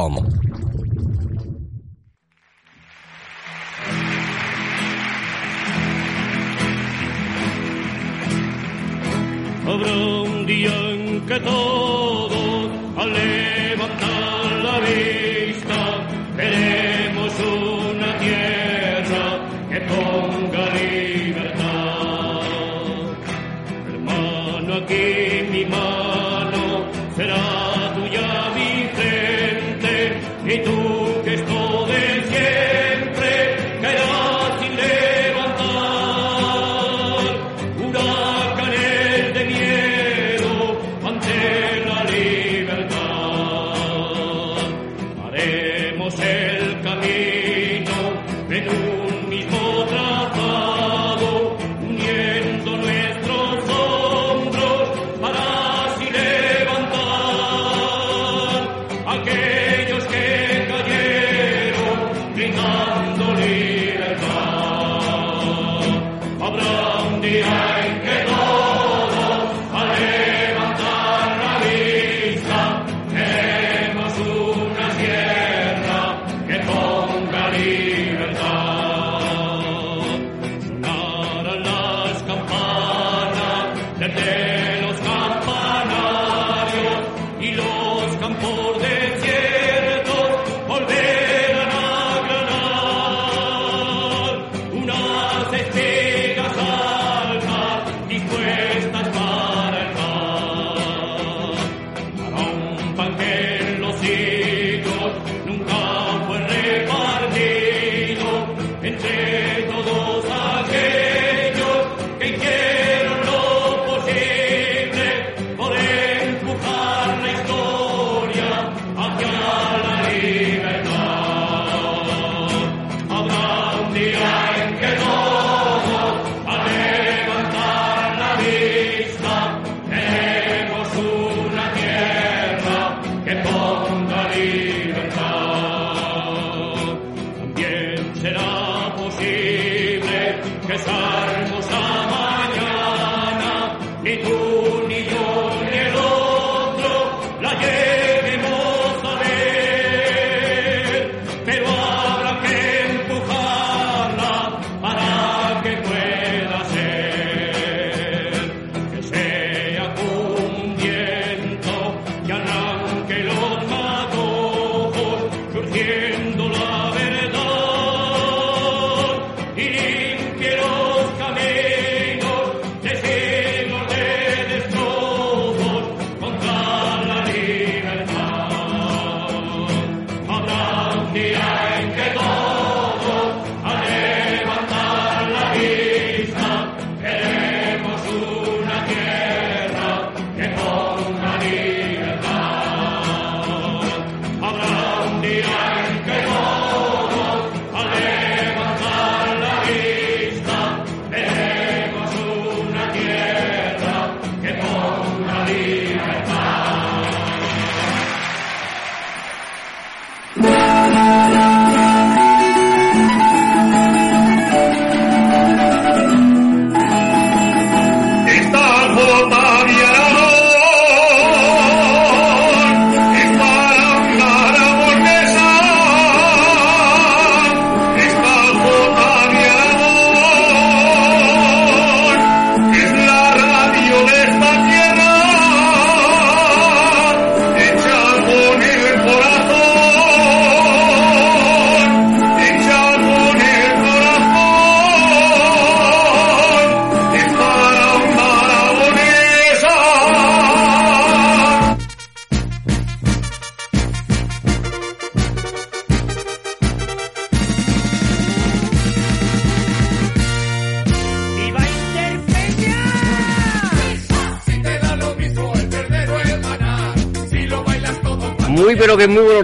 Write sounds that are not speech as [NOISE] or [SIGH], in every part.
Vamos. Habrá un día en que todos al levantar la vista veremos una tierra que ponga libertad. Hermano, aquí campanas desde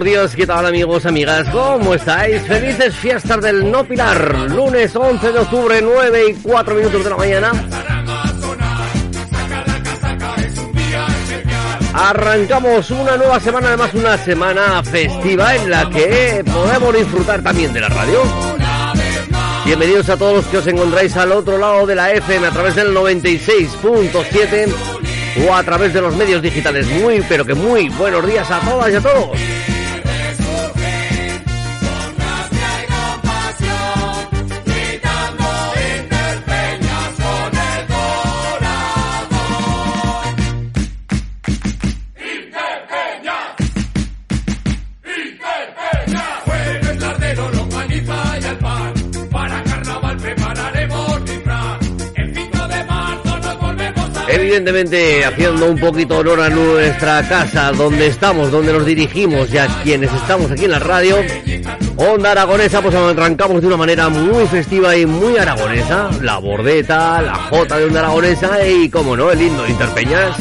días, ¿qué tal amigos, amigas? ¿Cómo estáis? Felices fiestas del No Pilar, lunes 11 de octubre, 9 y 4 minutos de la mañana. Arrancamos una nueva semana, además una semana festiva en la que podemos disfrutar también de la radio. Bienvenidos a todos los que os encontráis al otro lado de la FM a través del 96.7 o a través de los medios digitales. Muy, pero que muy buenos días a todas y a todos. Evidentemente haciendo un poquito honor a nuestra casa, donde estamos, donde nos dirigimos y a quienes estamos aquí en la radio. Onda Aragonesa, pues arrancamos de una manera muy festiva y muy aragonesa. La bordeta, la jota de Onda Aragonesa y, como no, el lindo Interpeñas.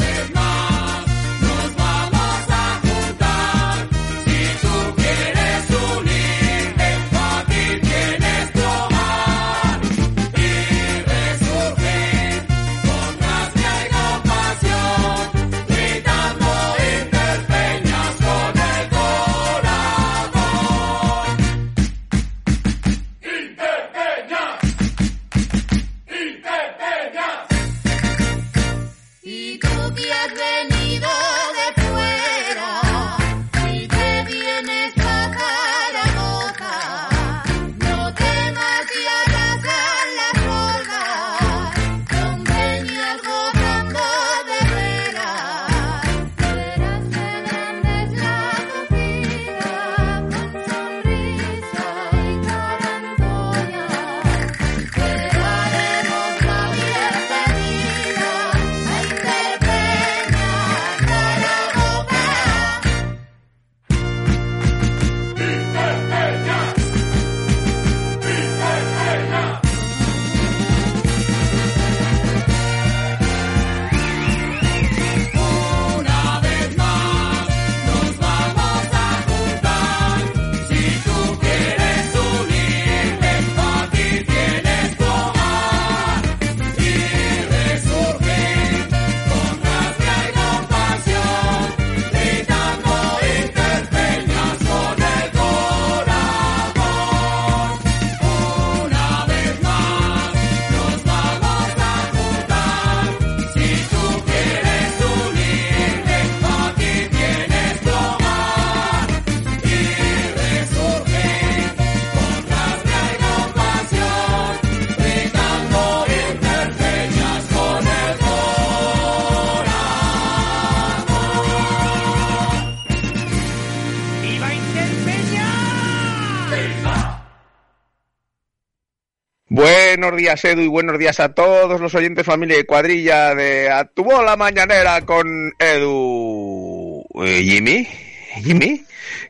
Buenos días Edu y buenos días a todos los oyentes, familia y cuadrilla de A tu bola mañanera con Edu. Eh, Jimmy, Jimmy,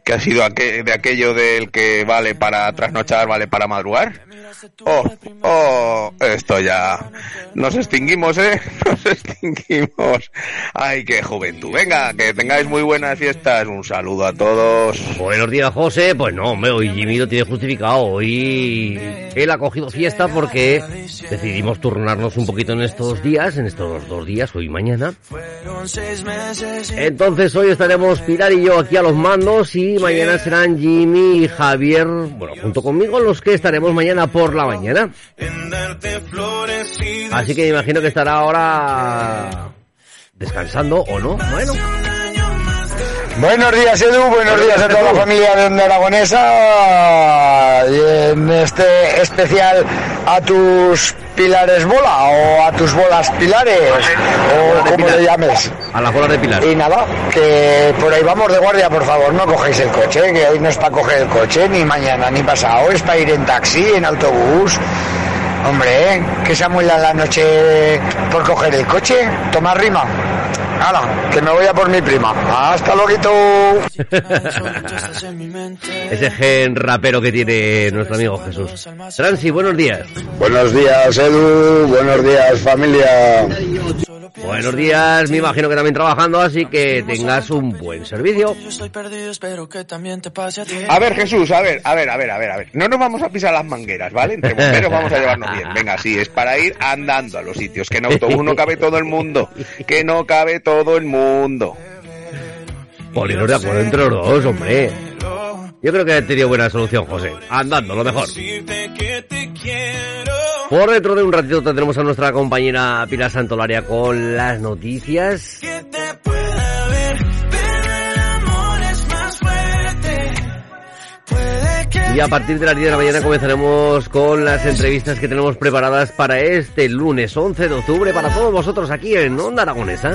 que ha sido de aquello del que vale para trasnochar, vale para madrugar. Oh, oh, esto ya. Nos extinguimos, ¿eh? [LAUGHS] Nos extinguimos. Ay, qué juventud. Venga, que tengáis muy buenas fiestas. Un saludo a todos. Buenos días, José. Pues no, hombre, hoy Jimmy lo tiene justificado. Hoy él ha cogido fiesta porque decidimos turnarnos un poquito en estos días, en estos dos días, hoy y mañana. Entonces hoy estaremos Pilar y yo aquí a los mandos y mañana serán Jimmy y Javier, bueno, junto conmigo los que estaremos mañana por la mañana. Así que imagino que estará ahora descansando o no. Bueno. Buenos días Edu, buenos días a toda la familia de Aragonesa y en este especial a tus pilares bola o a tus bolas pilares o como le llames. A la bola de pilar. Y nada, que por ahí vamos de guardia, por favor, no cogéis el coche, que hoy no es para coger el coche, ni mañana ni pasado, es para ir en taxi, en autobús. Hombre, ¿eh? que sea muy la noche por coger el coche, toma rima. ¡Hala! Que me voy a por mi prima. ¡Hasta luego! Ese gen rapero que tiene nuestro amigo Jesús. Transi, buenos días. Buenos días, Edu. Buenos días, familia. Buenos días, me imagino que también trabajando, así que tengas un buen servicio. A ver, Jesús, a ver, a ver, a ver, a ver, a ver. No nos vamos a pisar las mangueras, ¿vale? Entre bomberos vamos a llevarnos bien. Venga, sí, es para ir andando a los sitios, que en autobús no cabe todo el mundo, que no cabe todo el mundo. Poneros de acuerdo entre los dos, hombre. Yo creo que ha tenido buena solución, José. Andando, lo mejor. Por dentro de un ratito tendremos a nuestra compañera Pilar Santolaria con las noticias. Y a partir de las 10 de la mañana comenzaremos con las entrevistas que tenemos preparadas para este lunes 11 de octubre para todos vosotros aquí en Onda Aragonesa.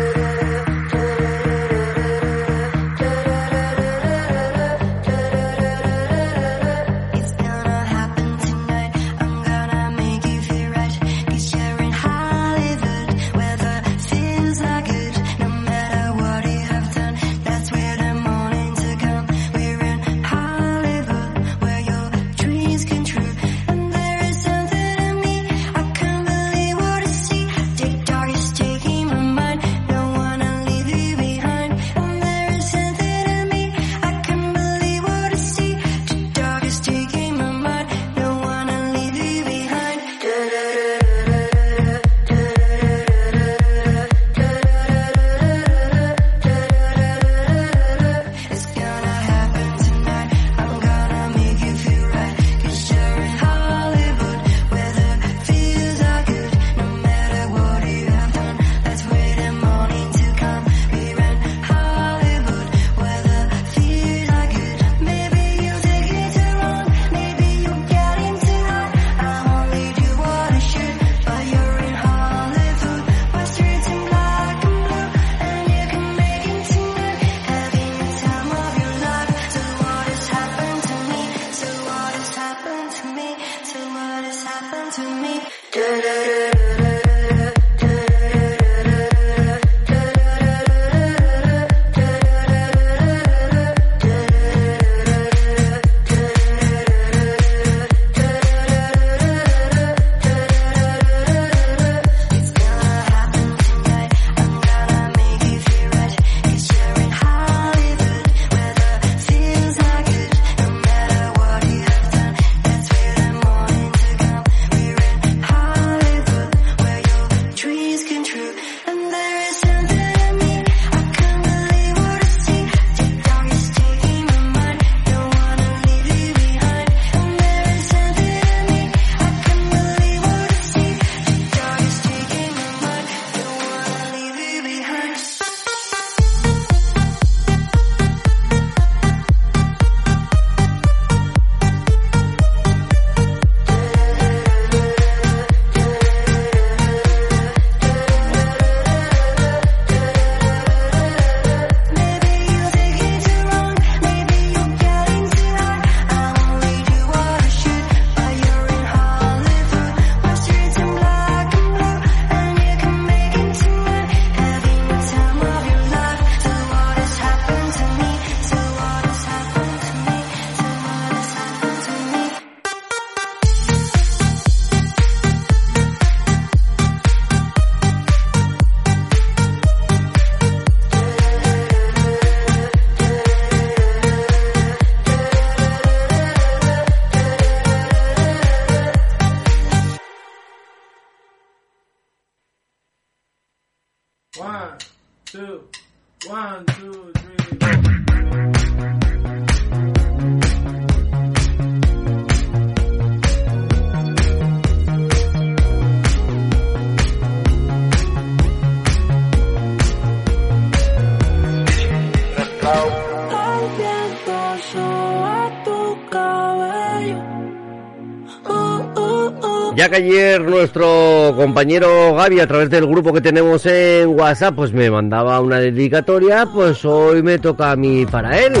Ya que ayer nuestro compañero Gaby, a través del grupo que tenemos en WhatsApp, pues me mandaba una dedicatoria, pues hoy me toca a mí para él.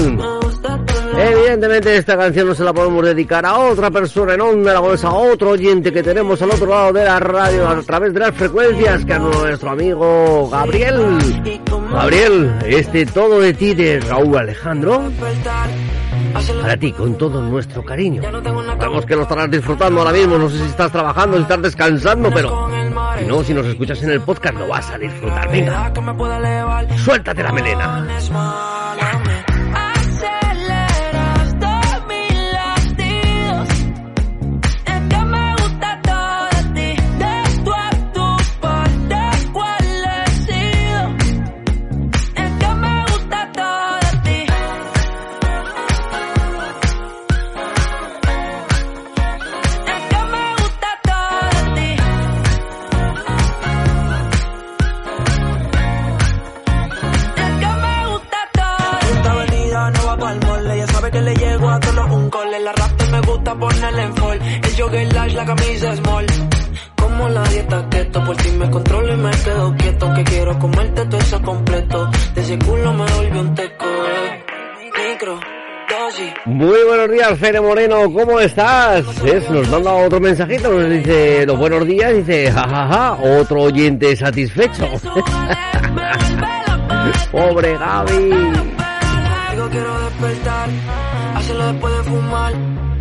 Evidentemente esta canción no se la podemos dedicar a otra persona en onda aragonesa, a otro oyente que tenemos al otro lado de la radio a través de las frecuencias, que a nuestro amigo Gabriel. Gabriel, este todo de ti de Raúl Alejandro. Para ti, con todo nuestro cariño. Sabemos que lo estarás disfrutando ahora mismo, no sé si estás trabajando, si estás descansando, pero si no, si nos escuchas en el podcast lo vas a disfrutar. Venga, suéltate la melena. Gusta ponerle en fall. El jogger large, la camisa small. Como la dieta keto, por ti me controlo y me quedo quieto. Que quiero comerte todo eso completo. De ese culo me volvió un teco, eh. Micro. Muy buenos días, Fere Moreno, ¿cómo estás? Es, nos manda otro mensajito, nos dice los buenos días, dice jajaja, otro oyente satisfecho. [LAUGHS] Pobre Gaby. Digo quiero despertar, hacerlo después de fumar.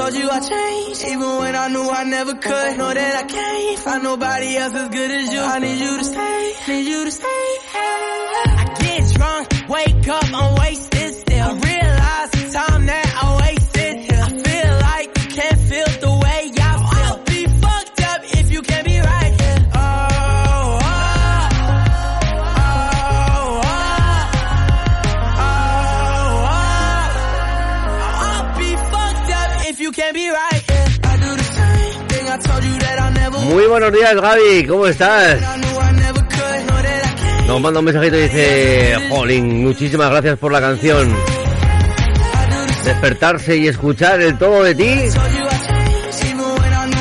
Told you I changed, even when I knew I never could. Know that I can't find nobody else as good as you. I need you to stay, need you to stay. I get drunk, wake up, I'm wasted Muy buenos días, Gaby, ¿cómo estás? Nos manda un mensajito y dice, Jolín, muchísimas gracias por la canción. Despertarse y escuchar el todo de ti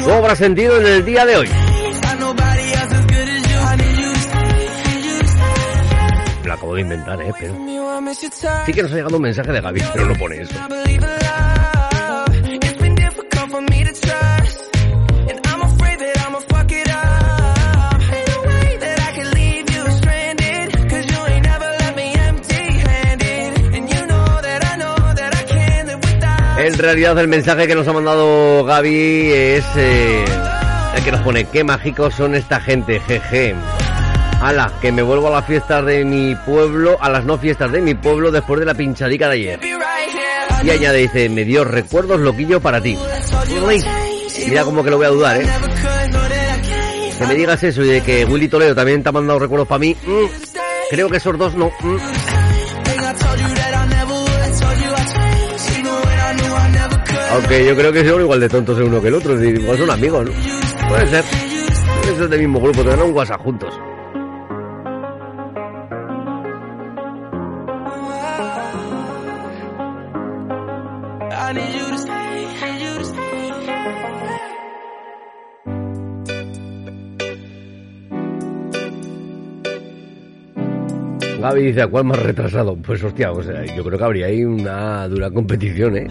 cobra sentido en el día de hoy. Lo acabo de inventar, eh, pero... Sí que nos ha llegado un mensaje de Gaby, pero no pone eso. En realidad el mensaje que nos ha mandado Gaby es eh, el que nos pone, qué mágicos son esta gente, jeje. Ala, que me vuelvo a las fiestas de mi pueblo, a las no fiestas de mi pueblo después de la pinchadica de ayer. Y añade, dice, me dio recuerdos loquillo para ti. Mira como que lo voy a dudar, ¿eh? Que me digas eso y de que Willy Toledo también te ha mandado recuerdos para mí. mm, creo que esos dos no. mm. Aunque yo creo que son igual de tontos el uno que el otro, es decir, igual son amigos, ¿no? Puede ser. Son del mismo grupo, tendrán un WhatsApp juntos. Gaby dice, cuál más retrasado? Pues hostia, yo creo que habría ahí una dura competición, ¿eh?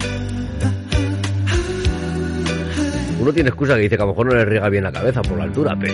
Uno tiene excusa que dice que a lo mejor no le riega bien la cabeza por la altura, pero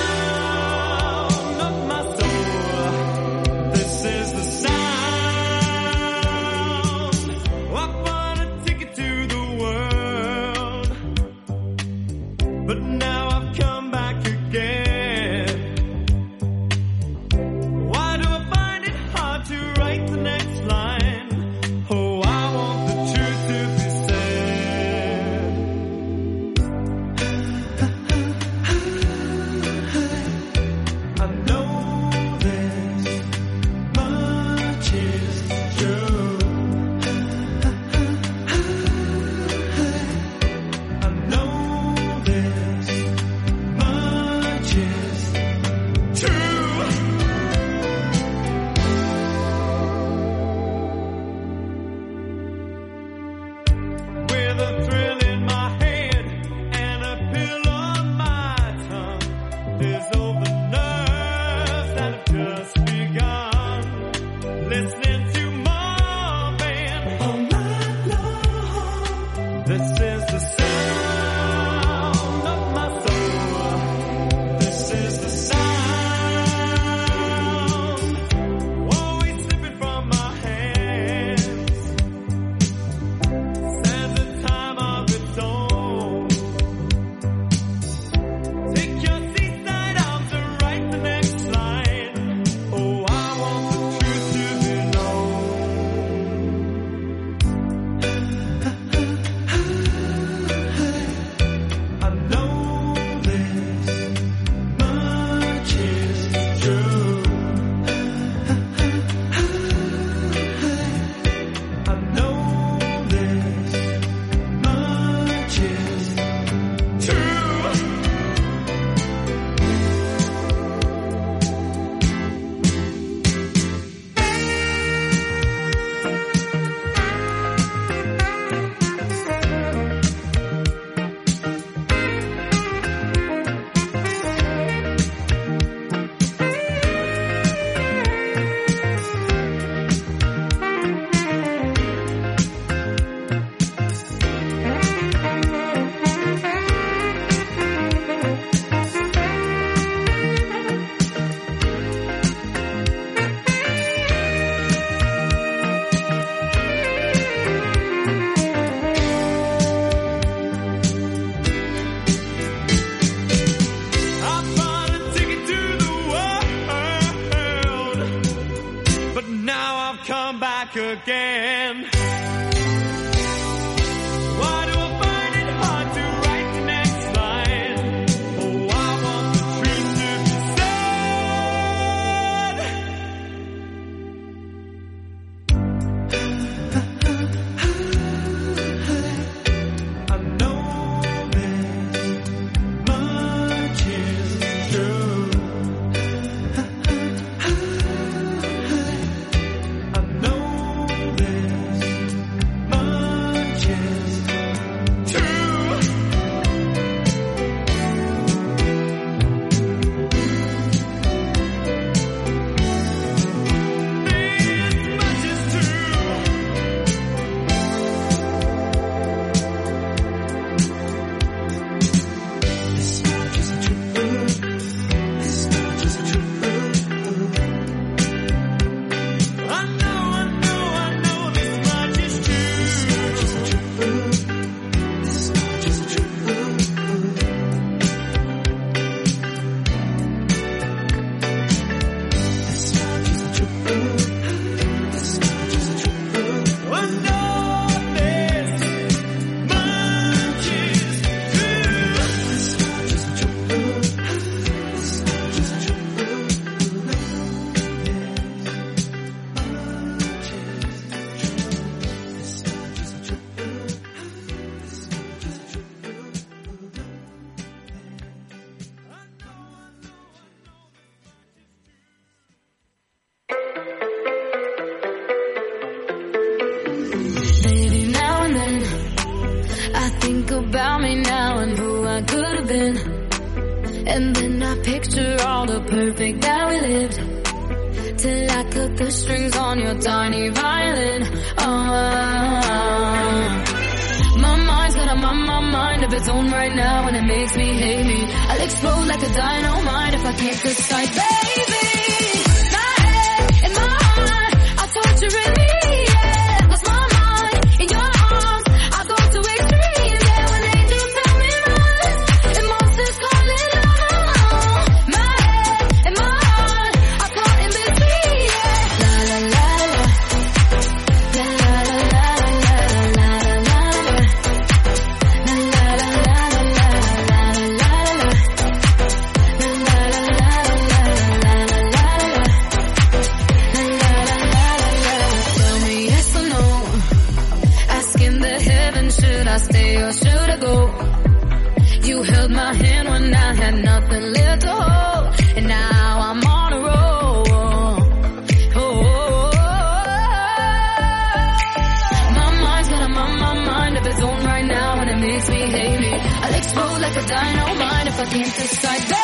Can't decide,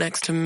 next to me.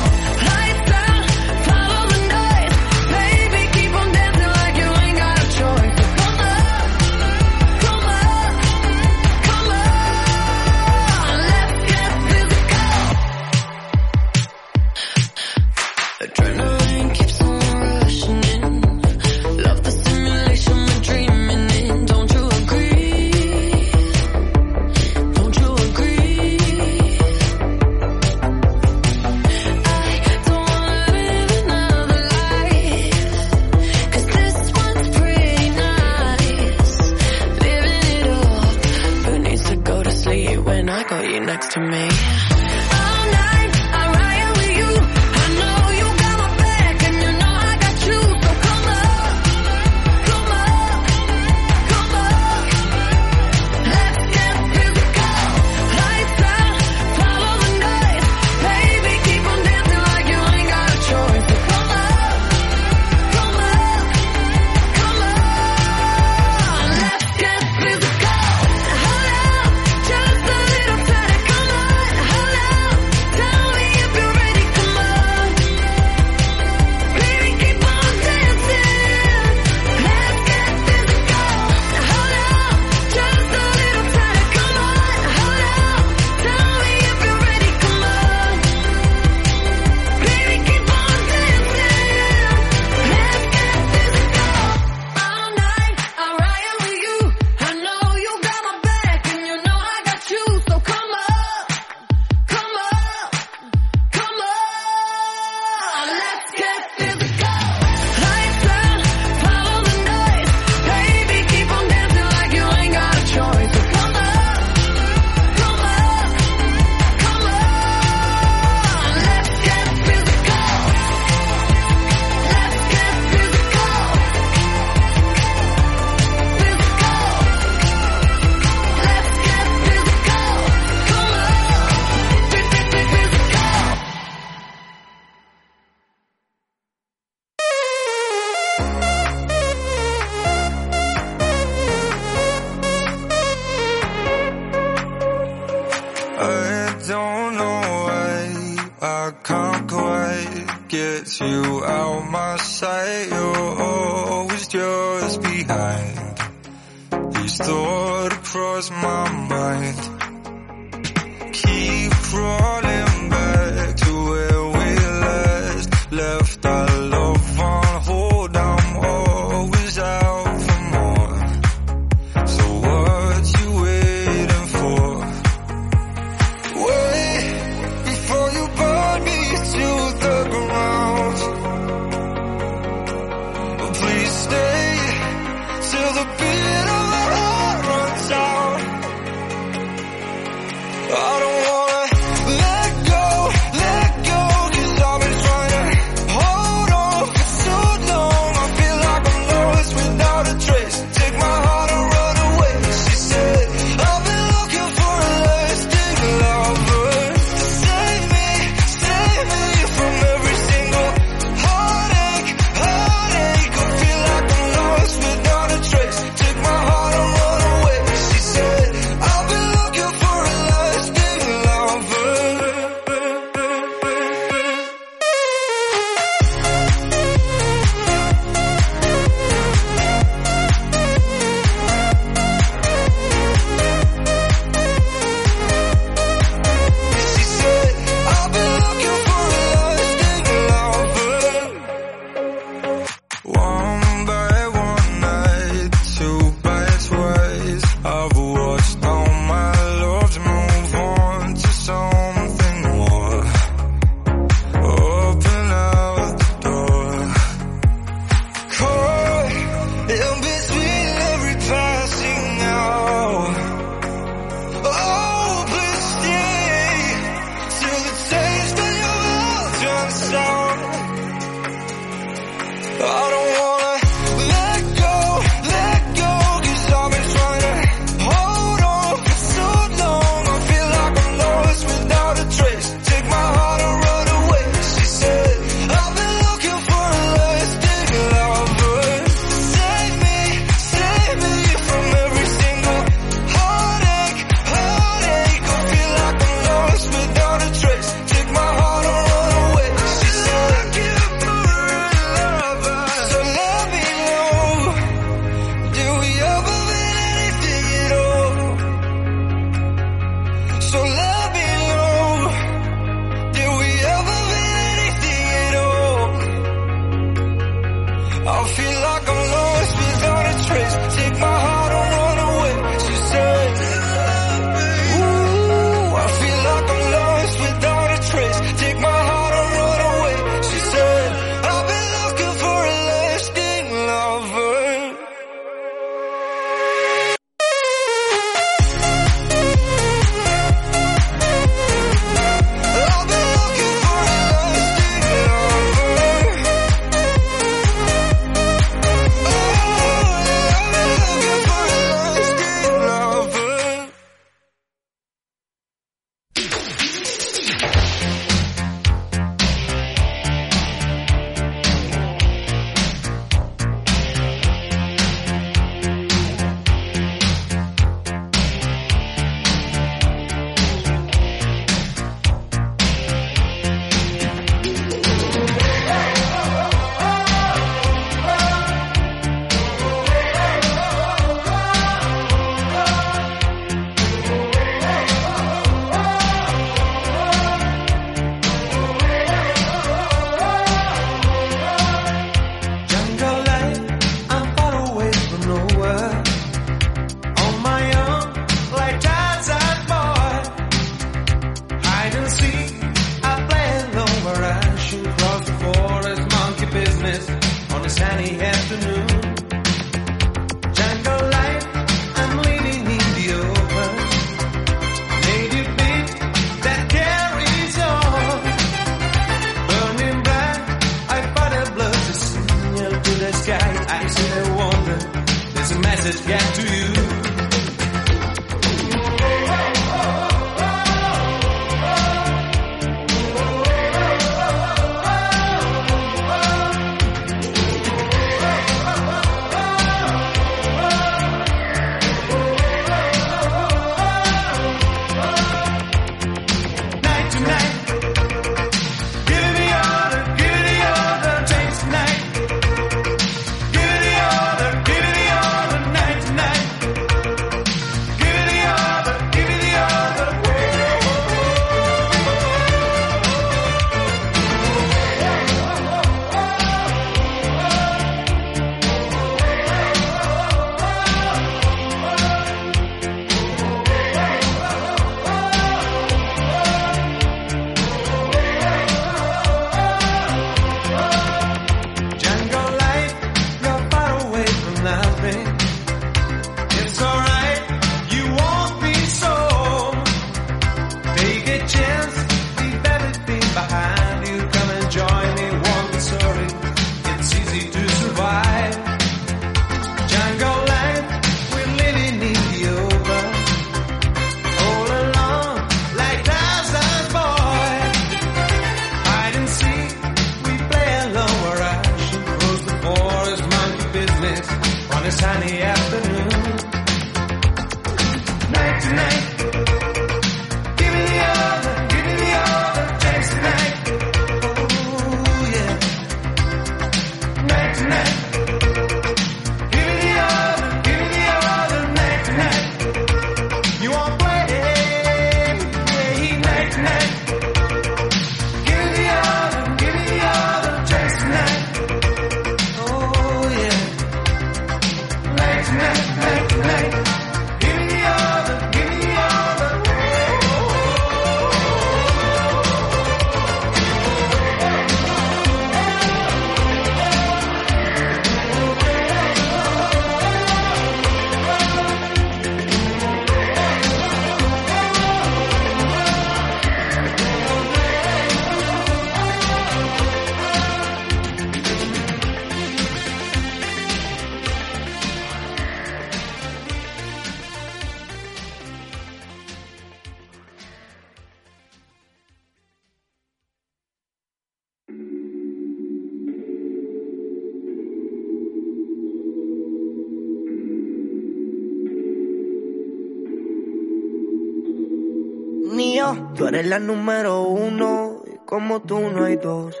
La número uno y como tú no hay dos.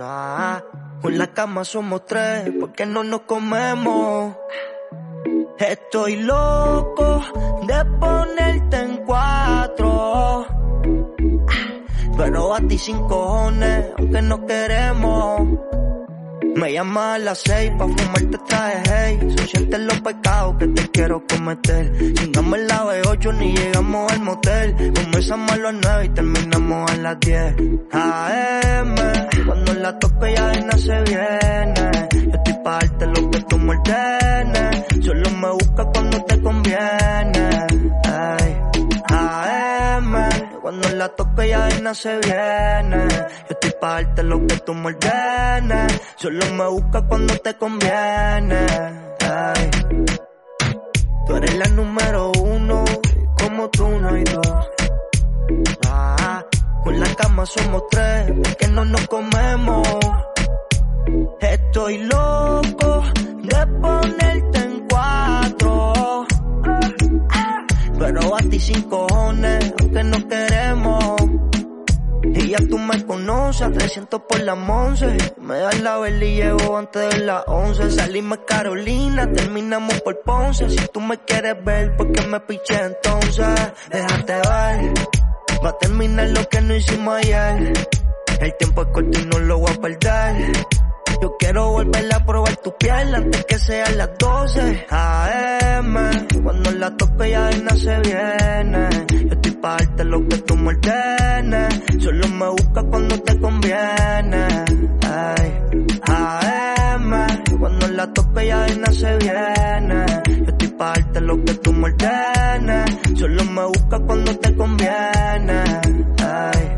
Ah, con la cama somos tres, porque no nos comemos. Estoy loco de ponerte en cuatro. Pero a ti sin cojones, aunque no queremos. Me llama a las seis pa' fumarte traje hey. Son sientes los pecados que te quiero cometer. Chingamos la B8 ni llegamos al motel. Comenzamos a las nueve y terminamos a las 10 AM Cuando la toque ya nada se viene. Yo estoy pa' darte lo que tú me ordenes. Solo me busca cuando te conviene Cuando la ya de nada se viene. Yo estoy pa' darte lo que tú me Solo me busca cuando te conviene. Ay. Tú eres la número uno Como tú no hay dos. Ah, Con la cama somos tres Porque no nos comemos. Estoy loco de ponerte pero a ti sin cojones, aunque no queremos. Y ya tú me conoces, a 300 por la once. Me das la vela y llevo antes de las 11. Salimos Carolina, terminamos por Ponce. Si tú me quieres ver, ¿por qué me piché entonces? Déjate ver, va a terminar lo que no hicimos ayer. El tiempo es corto y no lo voy a perder. Yo quiero volver a probar tu piel antes que sean las 12 AM. Cuando la toque ya nada se viene. Yo estoy pa' darte lo que tú me ordenes. Solo me busca cuando te conviene. Ay. AM. Cuando la toque ya nada se viene. Yo estoy pa' darte lo que tú me ordenes. Solo me busca cuando te conviene. Ay.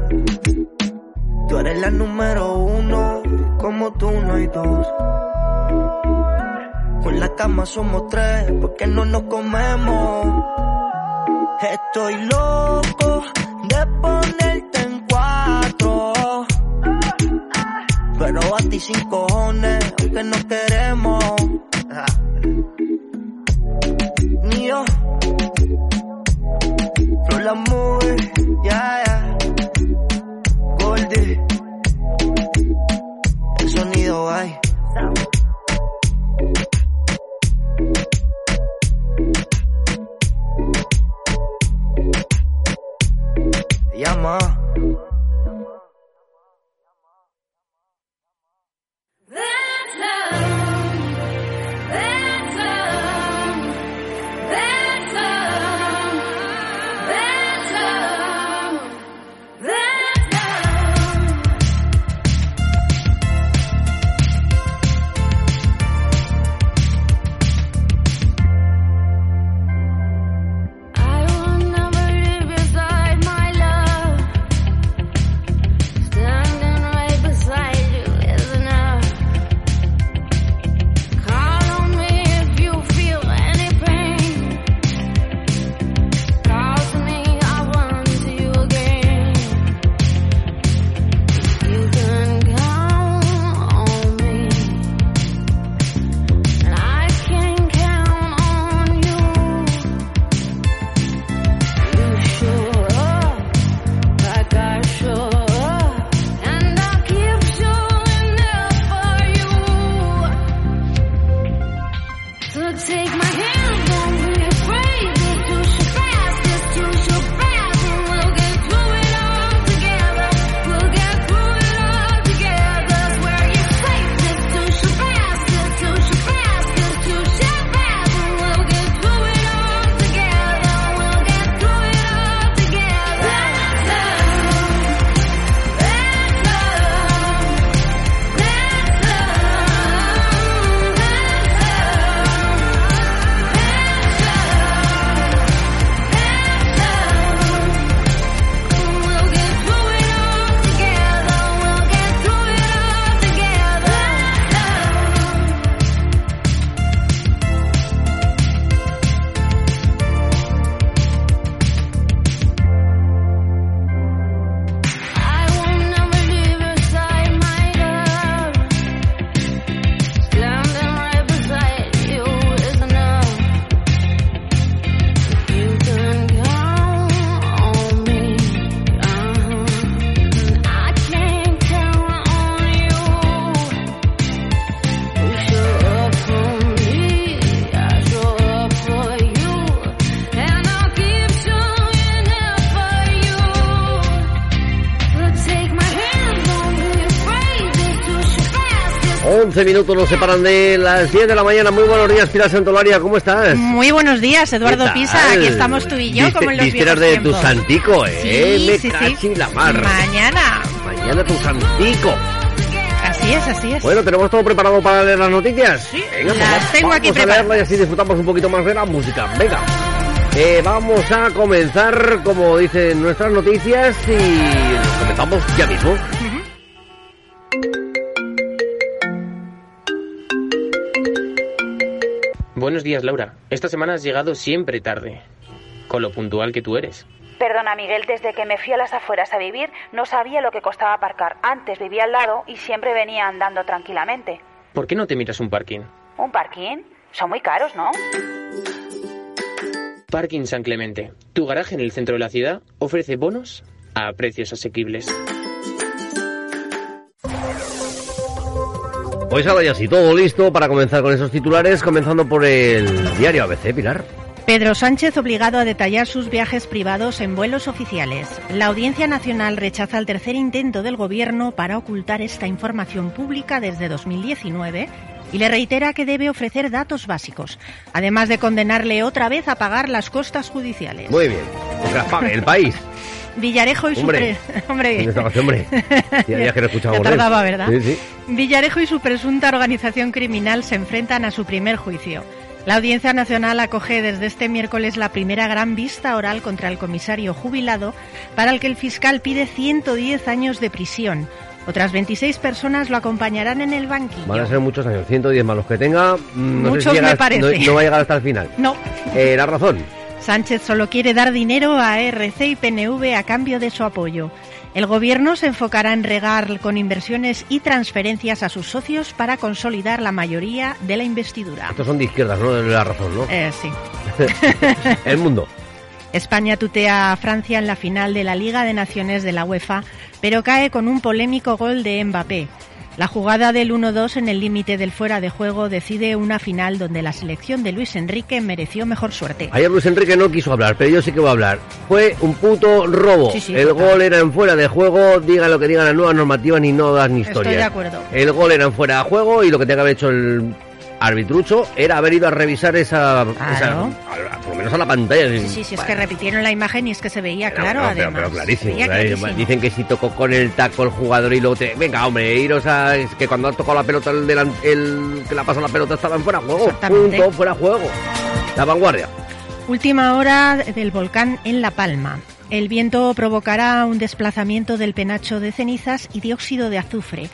Tú eres la número uno, como tú no hay dos. Con la cama somos tres, porque no nos comemos. Estoy loco de ponerte en cuatro. Pero a ti sin cojones, aunque no queremos. Ni yo. La movie, yeah, 11 minutos nos separan de las 10 de la mañana. Muy buenos días, Pilar Santolaria, ¿cómo estás? Muy buenos días, Eduardo ¿Qué Pisa. Aquí estamos tú y yo, Viste- como en los vísperas de tu santico, ¿eh? Sí, Me sí, sí. la mar. Mañana. Mañana tu santico. Así es, así es. Bueno, ¿tenemos todo preparado para leer las noticias? Sí, Venga, pues las tengo aquí preparadas. y así disfrutamos un poquito más de la música. Venga. Eh, vamos a comenzar, como dicen nuestras noticias, y comenzamos ya mismo. Días, Laura. Esta semana has llegado siempre tarde. Con lo puntual que tú eres. Perdona, Miguel, desde que me fui a las afueras a vivir no sabía lo que costaba aparcar. Antes vivía al lado y siempre venía andando tranquilamente. ¿Por qué no te miras un parking? ¿Un parking? Son muy caros, ¿no? Parking San Clemente. Tu garaje en el centro de la ciudad ofrece bonos a precios asequibles. Pues ahora ya sí, todo listo para comenzar con esos titulares, comenzando por el diario ABC, Pilar. Pedro Sánchez obligado a detallar sus viajes privados en vuelos oficiales. La Audiencia Nacional rechaza el tercer intento del Gobierno para ocultar esta información pública desde 2019 y le reitera que debe ofrecer datos básicos, además de condenarle otra vez a pagar las costas judiciales. Muy bien, pues las pague el país. [LAUGHS] Villarejo y su [LAUGHS] [LAUGHS] ¿verdad? Sí, sí. Villarejo y su presunta organización criminal se enfrentan a su primer juicio. La Audiencia Nacional acoge desde este miércoles la primera gran vista oral contra el comisario jubilado, para el que el fiscal pide 110 años de prisión. Otras 26 personas lo acompañarán en el banquillo. Van a ser muchos años, 110 más los que tenga. mm, No sé Muchos si llega- me parece. No, no va a llegar hasta el final. No. Eh, la razón. Sánchez solo quiere dar dinero a RC y PNV a cambio de su apoyo. El gobierno se enfocará en regar con inversiones y transferencias a sus socios para consolidar la mayoría de la investidura. Estos son de izquierdas, ¿no? De la razón, ¿no? Eh, sí. [LAUGHS] el mundo. España tutea a Francia en la final de la Liga de Naciones de la UEFA, pero cae con un polémico gol de Mbappé. La jugada del 1-2 en el límite del fuera de juego decide una final donde la selección de Luis Enrique mereció mejor suerte. Ayer Luis Enrique no quiso hablar, pero yo sí que voy a hablar. Fue un puto robo. Sí, sí, el total. gol era en fuera de juego, digan lo que digan las nuevas normativas, ni no das ni Estoy historias. de acuerdo. El gol era en fuera de juego y lo que tenía que haber hecho el arbitrucho era haber ido a revisar esa, esa- Claro. a- a- por lo menos a la pantalla. Sí, sí, sí, es que repitieron la imagen y es que se veía claro, pero- pero- además. pero clarísimo, Se veía clarísimo. clarísimo. Dicen que si tocó con el taco el jugador y luego te... Venga, hombre, iros a... Es que cuando ha tocado la pelota el, delan- el que la pasó la pelota estaba en fuera de juego. Exactamente. Punto, fuera juego. La vanguardia. Última hora del volcán en La Palma. El viento provocará un desplazamiento del penacho de cenizas y dióxido de azufre.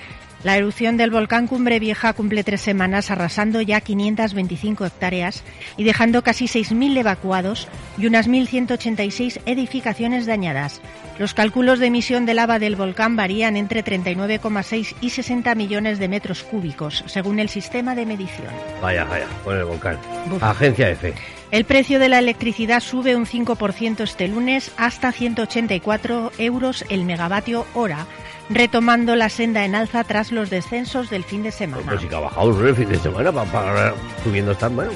La erupción del volcán Cumbre Vieja cumple tres semanas arrasando ya 525 hectáreas y dejando casi 6.000 evacuados y unas 1.186 edificaciones dañadas. Los cálculos de emisión de lava del volcán varían entre 39,6 y 60 millones de metros cúbicos, según el sistema de medición. Vaya, vaya, con el volcán. Agencia F. El precio de la electricidad sube un 5% este lunes hasta 184 euros el megavatio hora, retomando la senda en alza tras los descensos del fin de semana. Pues sí que ha bajado el fin de semana para, para- subiendo estar, bueno.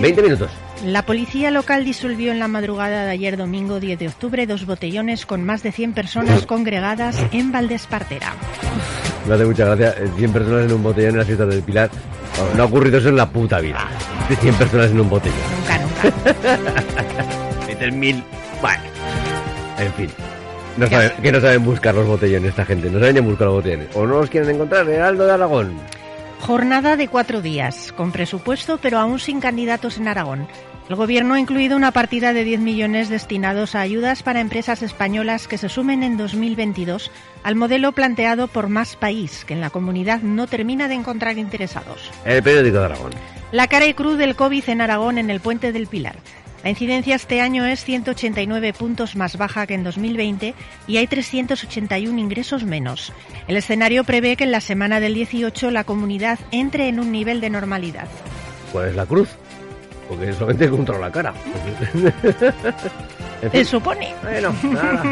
20 minutos. La policía local disolvió en la madrugada de ayer domingo 10 de octubre dos botellones con más de 100 personas [LAUGHS] congregadas en Valdespartera. Me hace mucha gracia. eh, 100 personas en un botellón en la fiesta del Pilar. No, ha ocurrido eso en la puta vida. [LAUGHS] De 100 personas en un botellón. Nunca, nunca. [LAUGHS] Meten mil. Vale. En fin. No saben, que no saben buscar los botellones esta gente. No saben ni buscar los botellones. O no los quieren encontrar. Heraldo de Aragón. Jornada de cuatro días, con presupuesto pero aún sin candidatos en Aragón. El Gobierno ha incluido una partida de 10 millones destinados a ayudas para empresas españolas que se sumen en 2022 al modelo planteado por Más País, que en la comunidad no termina de encontrar interesados. El periódico de Aragón. La cara y cruz del COVID en Aragón en el Puente del Pilar. La incidencia este año es 189 puntos más baja que en 2020 y hay 381 ingresos menos. El escenario prevé que en la semana del 18 la comunidad entre en un nivel de normalidad. ¿Cuál es la cruz? Porque solamente controla la cara. [LAUGHS] Se supone. Bueno, nada.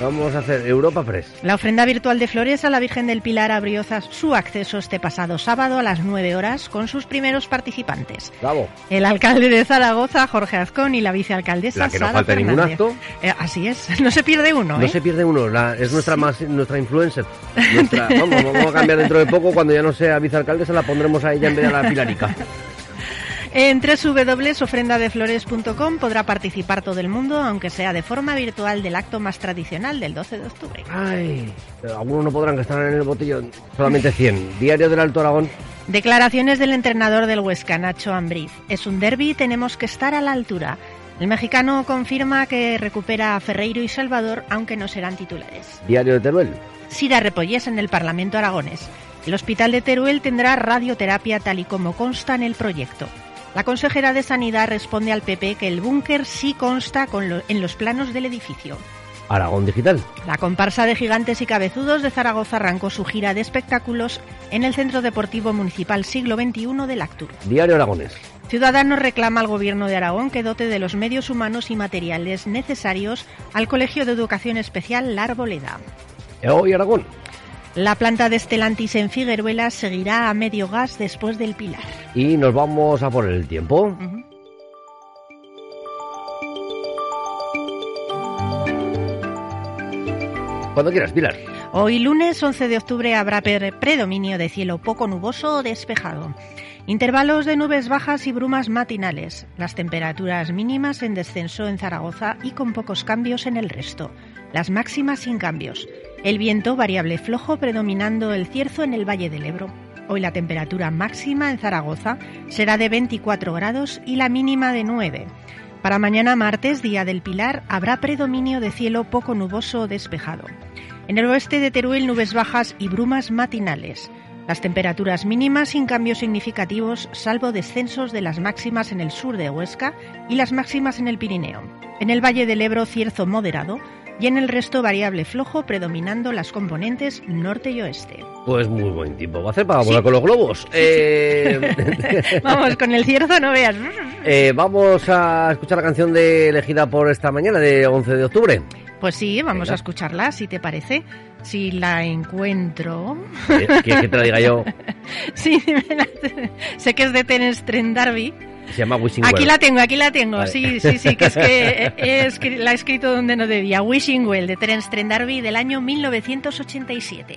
Vamos a hacer Europa Press. La ofrenda virtual de flores a la Virgen del Pilar abrió su acceso este pasado sábado a las 9 horas con sus primeros participantes. Bravo. El alcalde de Zaragoza, Jorge Azcón, y la vicealcaldesa La que no Sara falta ningún acto. Eh, así es, [LAUGHS] no se pierde uno, No ¿eh? se pierde uno, la- es nuestra más, nuestra influencer. Nuestra- vamos, vamos a cambiar dentro de poco, cuando ya no sea vicealcaldesa, la pondremos a ella en vez de a la Pilarica. [LAUGHS] En www.ofrendadeflores.com podrá participar todo el mundo, aunque sea de forma virtual del acto más tradicional del 12 de octubre. Ay, algunos no podrán gastar en el botellón. Solamente 100. [LAUGHS] Diario del Alto Aragón. Declaraciones del entrenador del Huesca, Nacho Ambriz. Es un derby, tenemos que estar a la altura. El mexicano confirma que recupera a Ferreiro y Salvador, aunque no serán titulares. Diario de Teruel. Sira Repollés en el Parlamento aragonés. El Hospital de Teruel tendrá radioterapia tal y como consta en el proyecto. La consejera de Sanidad responde al PP que el búnker sí consta con lo- en los planos del edificio. Aragón Digital. La comparsa de gigantes y cabezudos de Zaragoza arrancó su gira de espectáculos en el Centro Deportivo Municipal Siglo XXI del Actur. Diario Aragonés. Ciudadanos reclama al Gobierno de Aragón que dote de los medios humanos y materiales necesarios al Colegio de Educación Especial La Arboleda. Hoy Aragón. La planta de Stellantis en Figueruelas seguirá a medio gas después del Pilar. Y nos vamos a por el tiempo. Cuando quieras, Pilar. Hoy lunes 11 de octubre habrá pre- predominio de cielo poco nuboso o despejado. Intervalos de nubes bajas y brumas matinales. Las temperaturas mínimas en descenso en Zaragoza y con pocos cambios en el resto. Las máximas sin cambios. El viento variable flojo predominando el cierzo en el Valle del Ebro. Hoy la temperatura máxima en Zaragoza será de 24 grados y la mínima de 9. Para mañana martes, día del Pilar, habrá predominio de cielo poco nuboso o despejado. En el oeste de Teruel, nubes bajas y brumas matinales. Las temperaturas mínimas sin cambios significativos, salvo descensos de las máximas en el sur de Huesca y las máximas en el Pirineo. En el Valle del Ebro, cierzo moderado y en el resto variable flojo, predominando las componentes norte y oeste. Pues muy buen tiempo. Va a hacer para volar con los globos. Eh, [LAUGHS] Vamos, con el cierzo no veas. eh, vamos a escuchar la canción de elegida por esta mañana, de 11 de octubre. Pues sí, vamos Venga. a escucharla, si te parece. Si la encuentro. ¿Quieres que te la diga yo? [LAUGHS] Sí, sé que es de Terence Trent D'Arby. Se llama Wishing Aquí Well. la tengo, aquí la tengo. Vale. Sí, sí, sí, que es que [LAUGHS] la he escrito donde no debía. Wishing Well, de Terence Trent D'Arby, del año 1987.